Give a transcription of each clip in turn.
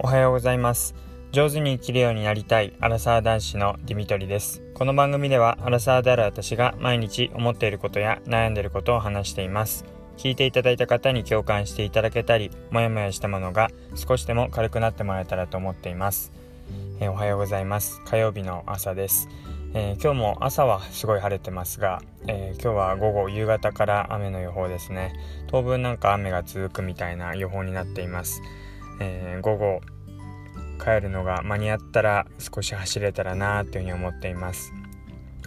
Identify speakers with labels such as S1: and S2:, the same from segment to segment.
S1: おはようございます。上手に生きるようになりたいアラサー男子のディミトリです。この番組ではアラサーである私が毎日思っていることや悩んでいることを話しています。聞いていただいた方に共感していただけたりもやもやしたものが少しでも軽くなってもらえたらと思っています、え、おはようございます。火曜日の朝です。えー、今日も朝はすごい晴れてますが、えー、今日は午後夕方から雨の予報ですね。当分なんか雨が続くみたいな予報になっています。えー、午後帰るのが間に合ったら少し走れたらなというふうに思っています、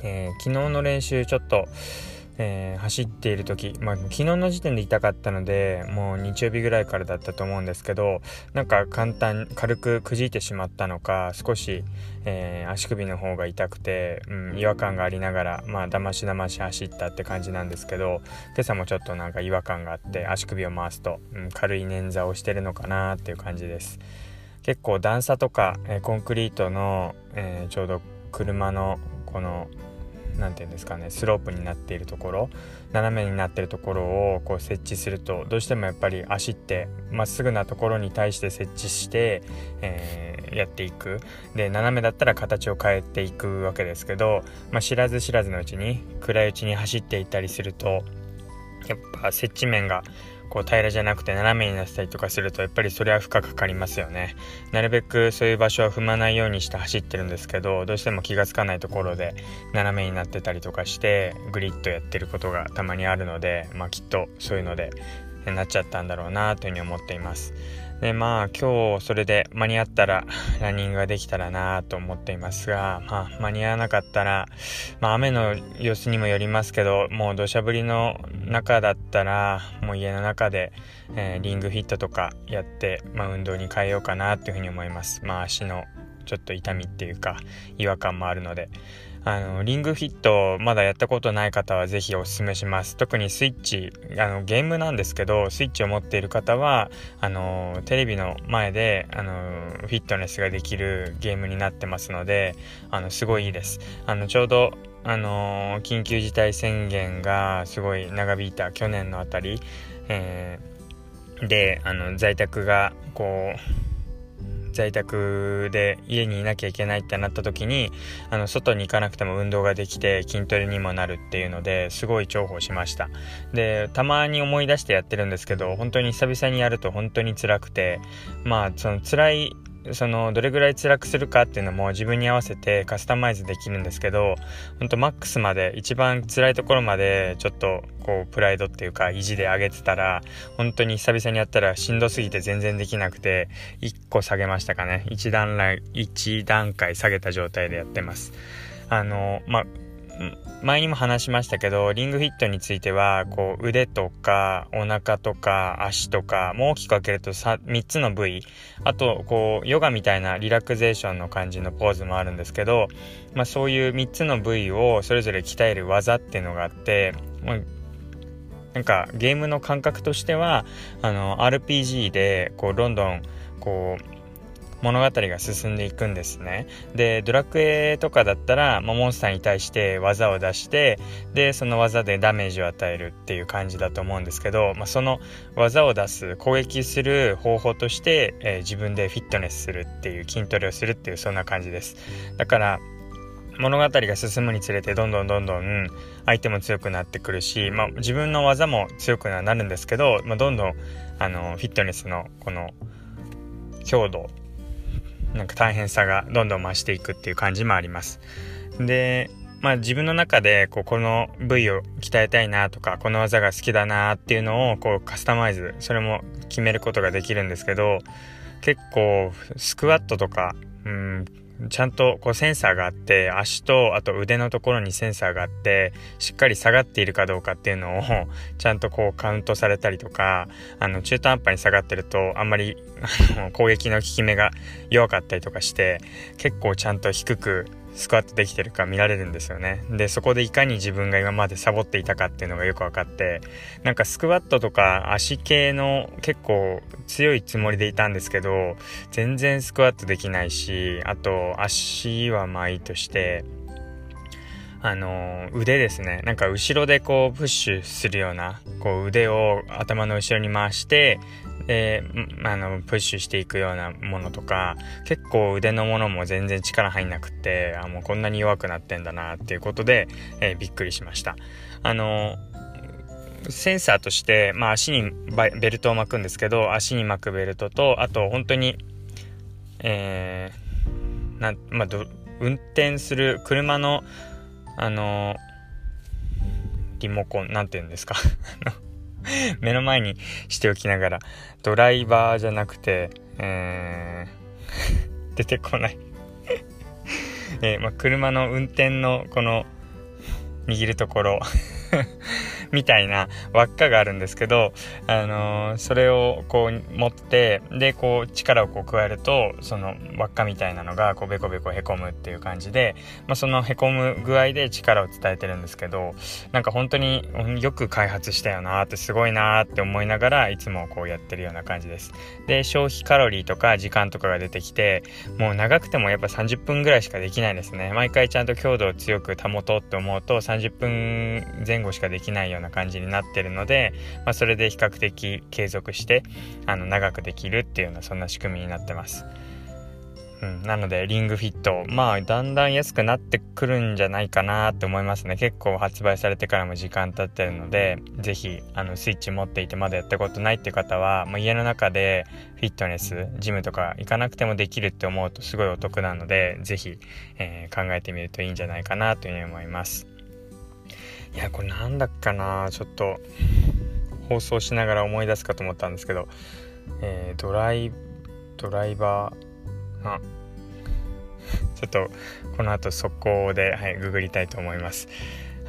S1: えー、昨日の練習ちょっと、えー、走っている時、まあ、昨日の時点で痛かったのでもう日曜日ぐらいからだったと思うんですけどなんか簡単軽くくじいてしまったのか少し、えー、足首の方が痛くて、うん、違和感がありながらまあだましだまし走ったって感じなんですけど今朝もちょっとなんか違和感があって足首を回すと、うん、軽い捻挫をしてるのかなっていう感じです。結構段差とか、えー、コンクリートの、えちょうど車のこの何て言うんですかねスロープになっているところ斜めになっているところをこう設置するとどうしてもやっぱり足ってまっすぐなところに対して設置して、えー、やっていく。で斜めだったら形を変えていくわけですけど、まあ、知らず知らずのうちに暗いうちに走っていったりするとやっぱ接地面がこう平らじゃなくて斜めになったりとかするとやっぱりそれは負荷かかりますよね。なるべくそういう場所は踏まないようにして走ってるんですけどどうしても気が付かないところで斜めになってたりとかしてグリッとやってることがたまにあるのでまあきっとそういうのでなっちゃったんだろうなというふうに思っています。でまあ今日それで間に合ったら ランニングができたらなと思っていますが、まあ、間に合わなかったら、まあ、雨の様子にもよりますけどもう土砂降りの中だったらもう家の中で、えー、リングフィットとかやって、まあ、運動に変えようかなっていうふうに思います。まあ、足のちょっと痛みっていうか違和感もあるので。あの、リングフィットまだやったことない方はぜひお勧めします。特にスイッチ、あの、ゲームなんですけど、スイッチを持っている方は、あの、テレビの前で、あの、フィットネスができるゲームになってますので、あの、すごいいいです。あの、ちょうど、あの緊急事態宣言がすごい長引いた去年のあたり、えー、で、あの、在宅が、こう、在宅で家にいなきゃいけないってなった時にあの外に行かなくても運動ができて筋トレにもなるっていうのですごい重宝しました。でたまに思い出してやってるんですけど本当に久々にやると本当に辛くてまあその辛いそのどれぐらい辛くするかっていうのも自分に合わせてカスタマイズできるんですけどほんとマックスまで一番辛いところまでちょっとこうプライドっていうか意地で上げてたら本当に久々にやったらしんどすぎて全然できなくて1個下げましたかね。1段1段階下げた状態でやってます。あのまあ前にも話しましたけどリングフィットについてはこう腕とかお腹とか足とかも大きく分けると 3, 3つの部位。あとこうヨガみたいなリラクゼーションの感じのポーズもあるんですけど、まあ、そういう3つの部位をそれぞれ鍛える技っていうのがあってなんかゲームの感覚としてはあの RPG でこうどんどんこう物語が進んでいくんですね。で、ドラクエとかだったら、まあ、モンスターに対して技を出して、で、その技でダメージを与えるっていう感じだと思うんですけど、まあ、その技を出す、攻撃する方法として、えー、自分でフィットネスするっていう、筋トレをするっていう、そんな感じです。だから、物語が進むにつれてどんどんどんどん相手も強くなってくるし、まあ、自分の技も強くなるんですけど、まあ、どんどんあのフィットネスのこの強度なんか大変さがどんどん増していくっていう感じもあります。で、まあ自分の中でこうこの部位を鍛えたいなとかこの技が好きだなっていうのをこうカスタマイズそれも決めることができるんですけど結構スクワットとかうん。ちゃんとこうセンサーがあって足とあと腕のところにセンサーがあってしっかり下がっているかどうかっていうのを ちゃんとこうカウントされたりとかあの中途半端に下がってるとあんまり 攻撃の効き目が弱かったりとかして結構ちゃんと低くスクワットできてるか見られるんですよね。で、そこでいかに自分が今までサボっていたかっていうのがよく分かって、なんかスクワットとか足系の結構強いつもりでいたんですけど、全然スクワットできないし、あと足はまあいいとして、あの腕ですねなんか後ろでこうプッシュするようなこう腕を頭の後ろに回してであのプッシュしていくようなものとか結構腕のものも全然力入んなくってあもうこんなに弱くなってんだなっていうことで、えー、びっくりしました。あのセンサーとして、まあ、足にベルトを巻くんですけど足に巻くベルトとあと本当にえー、なまあ、運転する車のあのリモコンなんて言うんですか？目の前にしておきながらドライバーじゃなくて、えー、出てこない。えー、まあ、車の運転のこの握るところ みたいな輪っかがあるんですけど、あのー、それをこう持ってでこう力をこう加えるとその輪っかみたいなのがこうベコベコへこむっていう感じで、まあ、そのへこむ具合で力を伝えてるんですけどなんか本当によく開発したよなってすごいなって思いながらいつもこうやってるような感じです。で消費カロリーとか時間とかが出てきてもう長くてもやっぱ30分ぐらいしかできないですね。毎回ちゃんと強度を強く保とうって思うと30分前後しかできないような感じになってるので、まあ、それで比較的継続してあの長くできるっていうようなそんな仕組みになってます。うん、なのでリングフィット。まあだんだん安くなってくるんじゃないかなって思いますね。結構発売されてからも時間経ってるので是非あのスイッチ持っていてまだやったことないって方は、まあ、家の中でフィットネスジムとか行かなくてもできるって思うとすごいお得なので是非、えー、考えてみるといいんじゃないかなというふうに思います。いやこれなんだっかなちょっと放送しながら思い出すかと思ったんですけど、えー、ドライドライバーあちょっとこの後速攻で、はい、ググりたいと思います。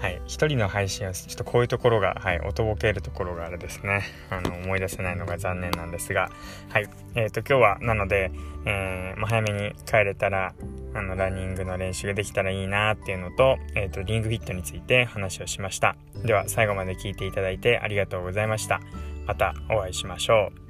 S1: はい、一人の配信はちょっとこういうところが、はい、おとぼけるところがあれですね。あの思い出せないのが残念なんですが、はい。えーと、今日はなので、えー、まあ、早めに帰れたらあのランニングの練習ができたらいいなっていうのと,、えーとリングフィットについて話をしました。では最後まで聞いていただいてありがとうございました。またお会いしましょう。